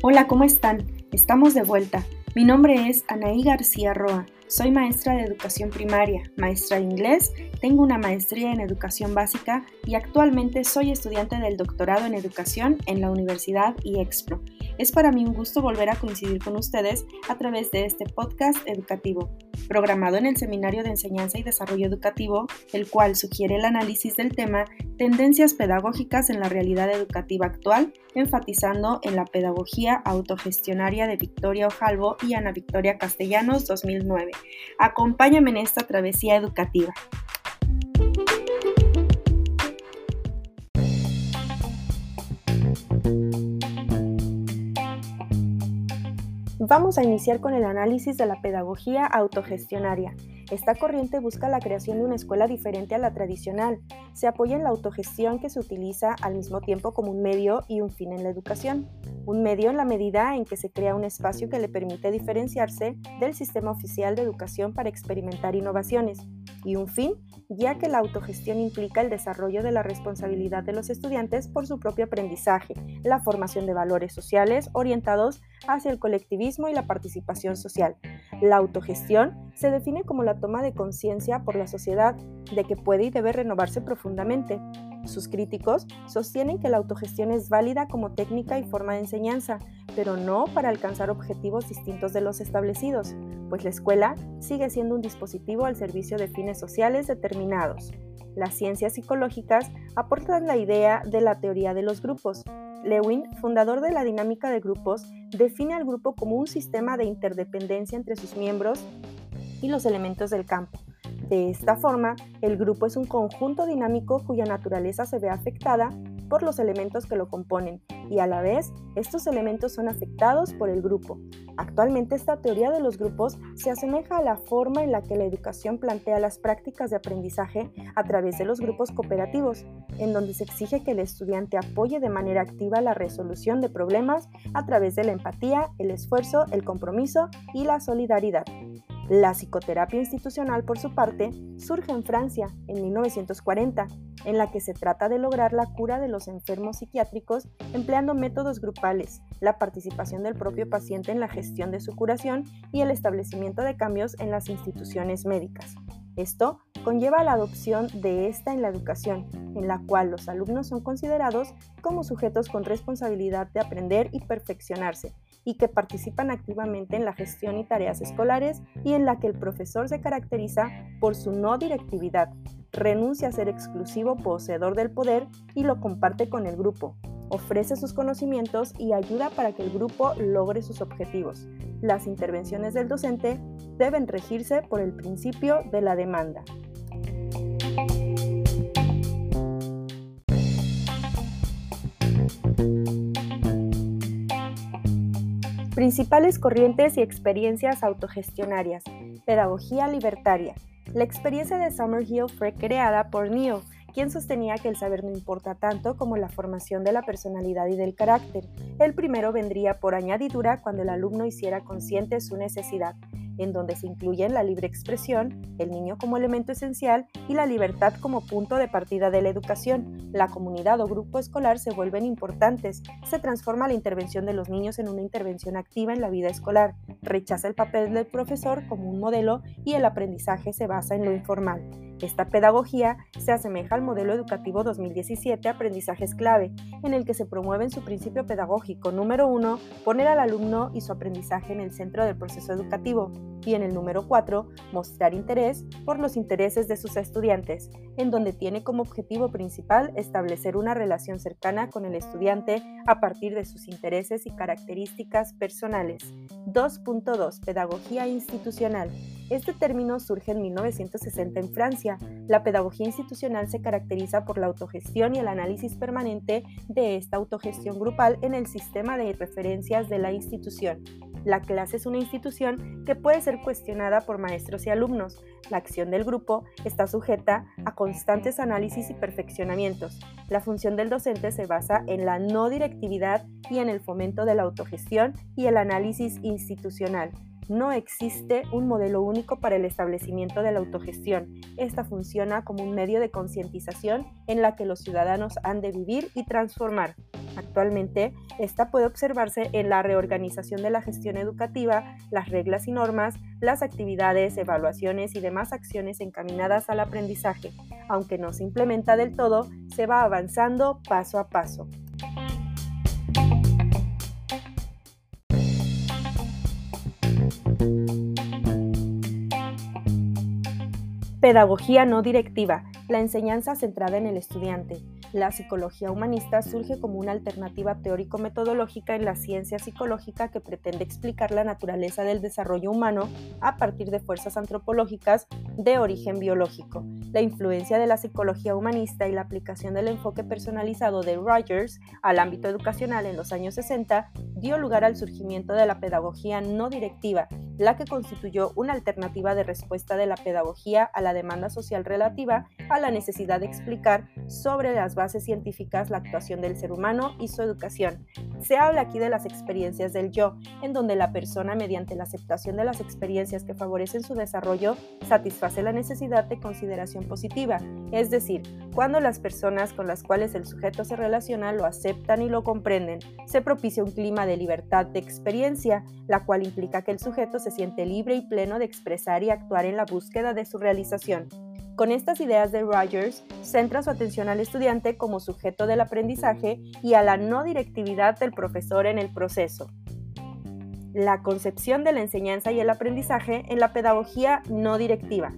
Hola, ¿cómo están? Estamos de vuelta. Mi nombre es Anaí García Roa. Soy maestra de educación primaria, maestra de inglés, tengo una maestría en educación básica y actualmente soy estudiante del doctorado en educación en la Universidad IEXPRO. Es para mí un gusto volver a coincidir con ustedes a través de este podcast educativo, programado en el Seminario de Enseñanza y Desarrollo Educativo, el cual sugiere el análisis del tema Tendencias pedagógicas en la realidad educativa actual, enfatizando en la pedagogía autogestionaria de Victoria Ojalvo y Ana Victoria Castellanos 2009. Acompáñame en esta travesía educativa. Vamos a iniciar con el análisis de la pedagogía autogestionaria. Esta corriente busca la creación de una escuela diferente a la tradicional. Se apoya en la autogestión que se utiliza al mismo tiempo como un medio y un fin en la educación. Un medio en la medida en que se crea un espacio que le permite diferenciarse del sistema oficial de educación para experimentar innovaciones. Y un fin, ya que la autogestión implica el desarrollo de la responsabilidad de los estudiantes por su propio aprendizaje, la formación de valores sociales orientados hacia el colectivismo y la participación social. La autogestión se define como la toma de conciencia por la sociedad de que puede y debe renovarse profundamente. Sus críticos sostienen que la autogestión es válida como técnica y forma de enseñanza, pero no para alcanzar objetivos distintos de los establecidos, pues la escuela sigue siendo un dispositivo al servicio de fines sociales determinados. Las ciencias psicológicas aportan la idea de la teoría de los grupos. Lewin, fundador de la dinámica de grupos, define al grupo como un sistema de interdependencia entre sus miembros y los elementos del campo. De esta forma, el grupo es un conjunto dinámico cuya naturaleza se ve afectada por los elementos que lo componen y a la vez estos elementos son afectados por el grupo. Actualmente esta teoría de los grupos se asemeja a la forma en la que la educación plantea las prácticas de aprendizaje a través de los grupos cooperativos, en donde se exige que el estudiante apoye de manera activa la resolución de problemas a través de la empatía, el esfuerzo, el compromiso y la solidaridad. La psicoterapia institucional, por su parte, surge en Francia en 1940, en la que se trata de lograr la cura de los enfermos psiquiátricos empleando métodos grupales, la participación del propio paciente en la gestión de su curación y el establecimiento de cambios en las instituciones médicas. Esto conlleva la adopción de esta en la educación, en la cual los alumnos son considerados como sujetos con responsabilidad de aprender y perfeccionarse, y que participan activamente en la gestión y tareas escolares y en la que el profesor se caracteriza por su no directividad, renuncia a ser exclusivo poseedor del poder y lo comparte con el grupo, ofrece sus conocimientos y ayuda para que el grupo logre sus objetivos. Las intervenciones del docente deben regirse por el principio de la demanda. Principales corrientes y experiencias autogestionarias. Pedagogía libertaria. La experiencia de Summerhill fue creada por Neil, quien sostenía que el saber no importa tanto como la formación de la personalidad y del carácter. El primero vendría por añadidura cuando el alumno hiciera consciente su necesidad, en donde se incluyen la libre expresión, el niño como elemento esencial y la libertad como punto de partida de la educación. La comunidad o grupo escolar se vuelven importantes, se transforma la intervención de los niños en una intervención activa en la vida escolar, rechaza el papel del profesor como un modelo y el aprendizaje se basa en lo informal. Esta pedagogía se asemeja al modelo educativo 2017 Aprendizajes clave, en el que se promueve en su principio pedagógico número uno, poner al alumno y su aprendizaje en el centro del proceso educativo, y en el número 4, mostrar interés por los intereses de sus estudiantes, en donde tiene como objetivo principal establecer una relación cercana con el estudiante a partir de sus intereses y características personales. 2.2 Pedagogía institucional. Este término surge en 1960 en Francia. La pedagogía institucional se caracteriza por la autogestión y el análisis permanente de esta autogestión grupal en el sistema de referencias de la institución. La clase es una institución que puede ser cuestionada por maestros y alumnos. La acción del grupo está sujeta a constantes análisis y perfeccionamientos. La función del docente se basa en la no directividad y en el fomento de la autogestión y el análisis institucional. No existe un modelo único para el establecimiento de la autogestión. Esta funciona como un medio de concientización en la que los ciudadanos han de vivir y transformar. Actualmente, esta puede observarse en la reorganización de la gestión educativa, las reglas y normas, las actividades, evaluaciones y demás acciones encaminadas al aprendizaje. Aunque no se implementa del todo, se va avanzando paso a paso. Pedagogía no directiva, la enseñanza centrada en el estudiante. La psicología humanista surge como una alternativa teórico-metodológica en la ciencia psicológica que pretende explicar la naturaleza del desarrollo humano a partir de fuerzas antropológicas de origen biológico. La influencia de la psicología humanista y la aplicación del enfoque personalizado de Rogers al ámbito educacional en los años 60 dio lugar al surgimiento de la pedagogía no directiva, la que constituyó una alternativa de respuesta de la pedagogía a la demanda social relativa la necesidad de explicar sobre las bases científicas la actuación del ser humano y su educación. Se habla aquí de las experiencias del yo, en donde la persona mediante la aceptación de las experiencias que favorecen su desarrollo satisface la necesidad de consideración positiva, es decir, cuando las personas con las cuales el sujeto se relaciona lo aceptan y lo comprenden, se propicia un clima de libertad de experiencia, la cual implica que el sujeto se siente libre y pleno de expresar y actuar en la búsqueda de su realización. Con estas ideas de Rogers, centra su atención al estudiante como sujeto del aprendizaje y a la no directividad del profesor en el proceso. La concepción de la enseñanza y el aprendizaje en la pedagogía no directiva.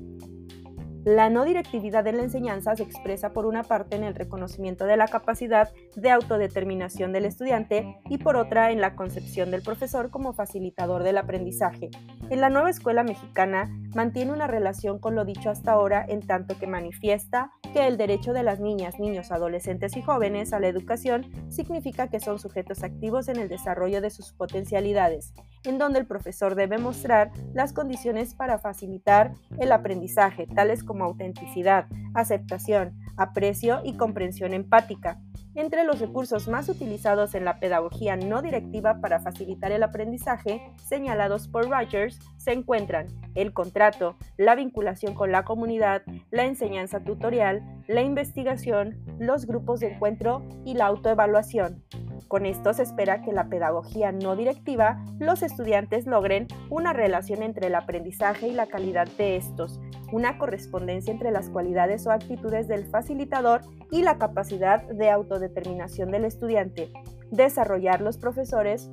La no directividad de la enseñanza se expresa por una parte en el reconocimiento de la capacidad de autodeterminación del estudiante y por otra en la concepción del profesor como facilitador del aprendizaje. En la nueva escuela mexicana mantiene una relación con lo dicho hasta ahora en tanto que manifiesta que el derecho de las niñas, niños, adolescentes y jóvenes a la educación significa que son sujetos activos en el desarrollo de sus potencialidades, en donde el profesor debe mostrar las condiciones para facilitar el aprendizaje, tales como autenticidad, aceptación, aprecio y comprensión empática. Entre los recursos más utilizados en la pedagogía no directiva para facilitar el aprendizaje, señalados por Rogers, se encuentran el contrato, la vinculación con la comunidad, la enseñanza tutorial, la investigación, los grupos de encuentro y la autoevaluación. Con esto se espera que la pedagogía no directiva los estudiantes logren una relación entre el aprendizaje y la calidad de estos, una correspondencia entre las cualidades o actitudes del facilitador y la capacidad de autodeterminación del estudiante, desarrollar los profesores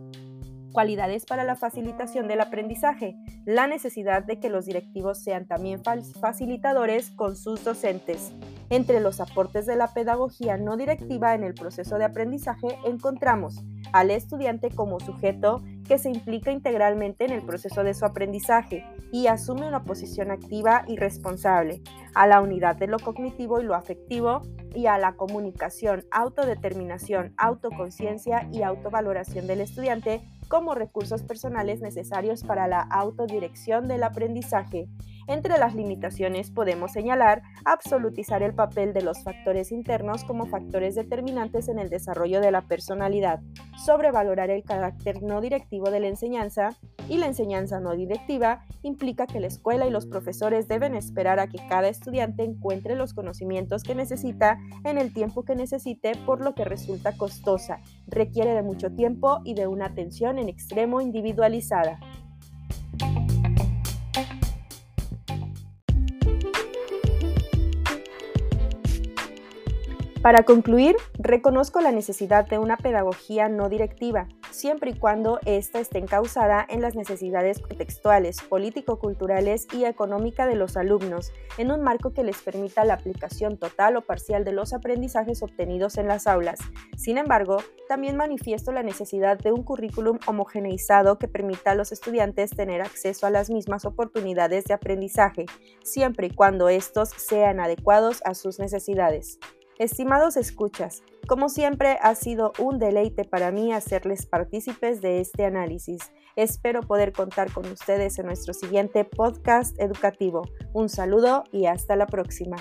cualidades para la facilitación del aprendizaje, la necesidad de que los directivos sean también facilitadores con sus docentes. Entre los aportes de la pedagogía no directiva en el proceso de aprendizaje encontramos al estudiante como sujeto que se implica integralmente en el proceso de su aprendizaje y asume una posición activa y responsable, a la unidad de lo cognitivo y lo afectivo y a la comunicación, autodeterminación, autoconciencia y autovaloración del estudiante como recursos personales necesarios para la autodirección del aprendizaje. Entre las limitaciones podemos señalar absolutizar el papel de los factores internos como factores determinantes en el desarrollo de la personalidad, sobrevalorar el carácter no directivo de la enseñanza y la enseñanza no directiva implica que la escuela y los profesores deben esperar a que cada estudiante encuentre los conocimientos que necesita en el tiempo que necesite, por lo que resulta costosa, requiere de mucho tiempo y de una atención en extremo individualizada. Para concluir, reconozco la necesidad de una pedagogía no directiva, siempre y cuando ésta esté encausada en las necesidades contextuales, político-culturales y económica de los alumnos, en un marco que les permita la aplicación total o parcial de los aprendizajes obtenidos en las aulas. Sin embargo, también manifiesto la necesidad de un currículum homogeneizado que permita a los estudiantes tener acceso a las mismas oportunidades de aprendizaje, siempre y cuando estos sean adecuados a sus necesidades. Estimados escuchas, como siempre ha sido un deleite para mí hacerles partícipes de este análisis. Espero poder contar con ustedes en nuestro siguiente podcast educativo. Un saludo y hasta la próxima.